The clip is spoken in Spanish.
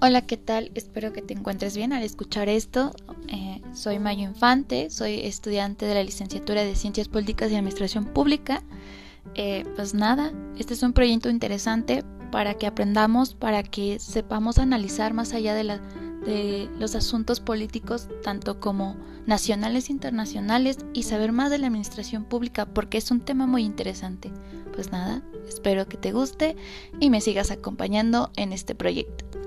Hola, ¿qué tal? Espero que te encuentres bien al escuchar esto. Eh, soy Mayo Infante, soy estudiante de la licenciatura de Ciencias Políticas y Administración Pública. Eh, pues nada, este es un proyecto interesante para que aprendamos, para que sepamos analizar más allá de, los asuntos políticos, tanto como nacionales e internacionales, y saber más de la administración pública, porque es un tema muy interesante. Pues nada, espero que te guste y me sigas acompañando en este proyecto.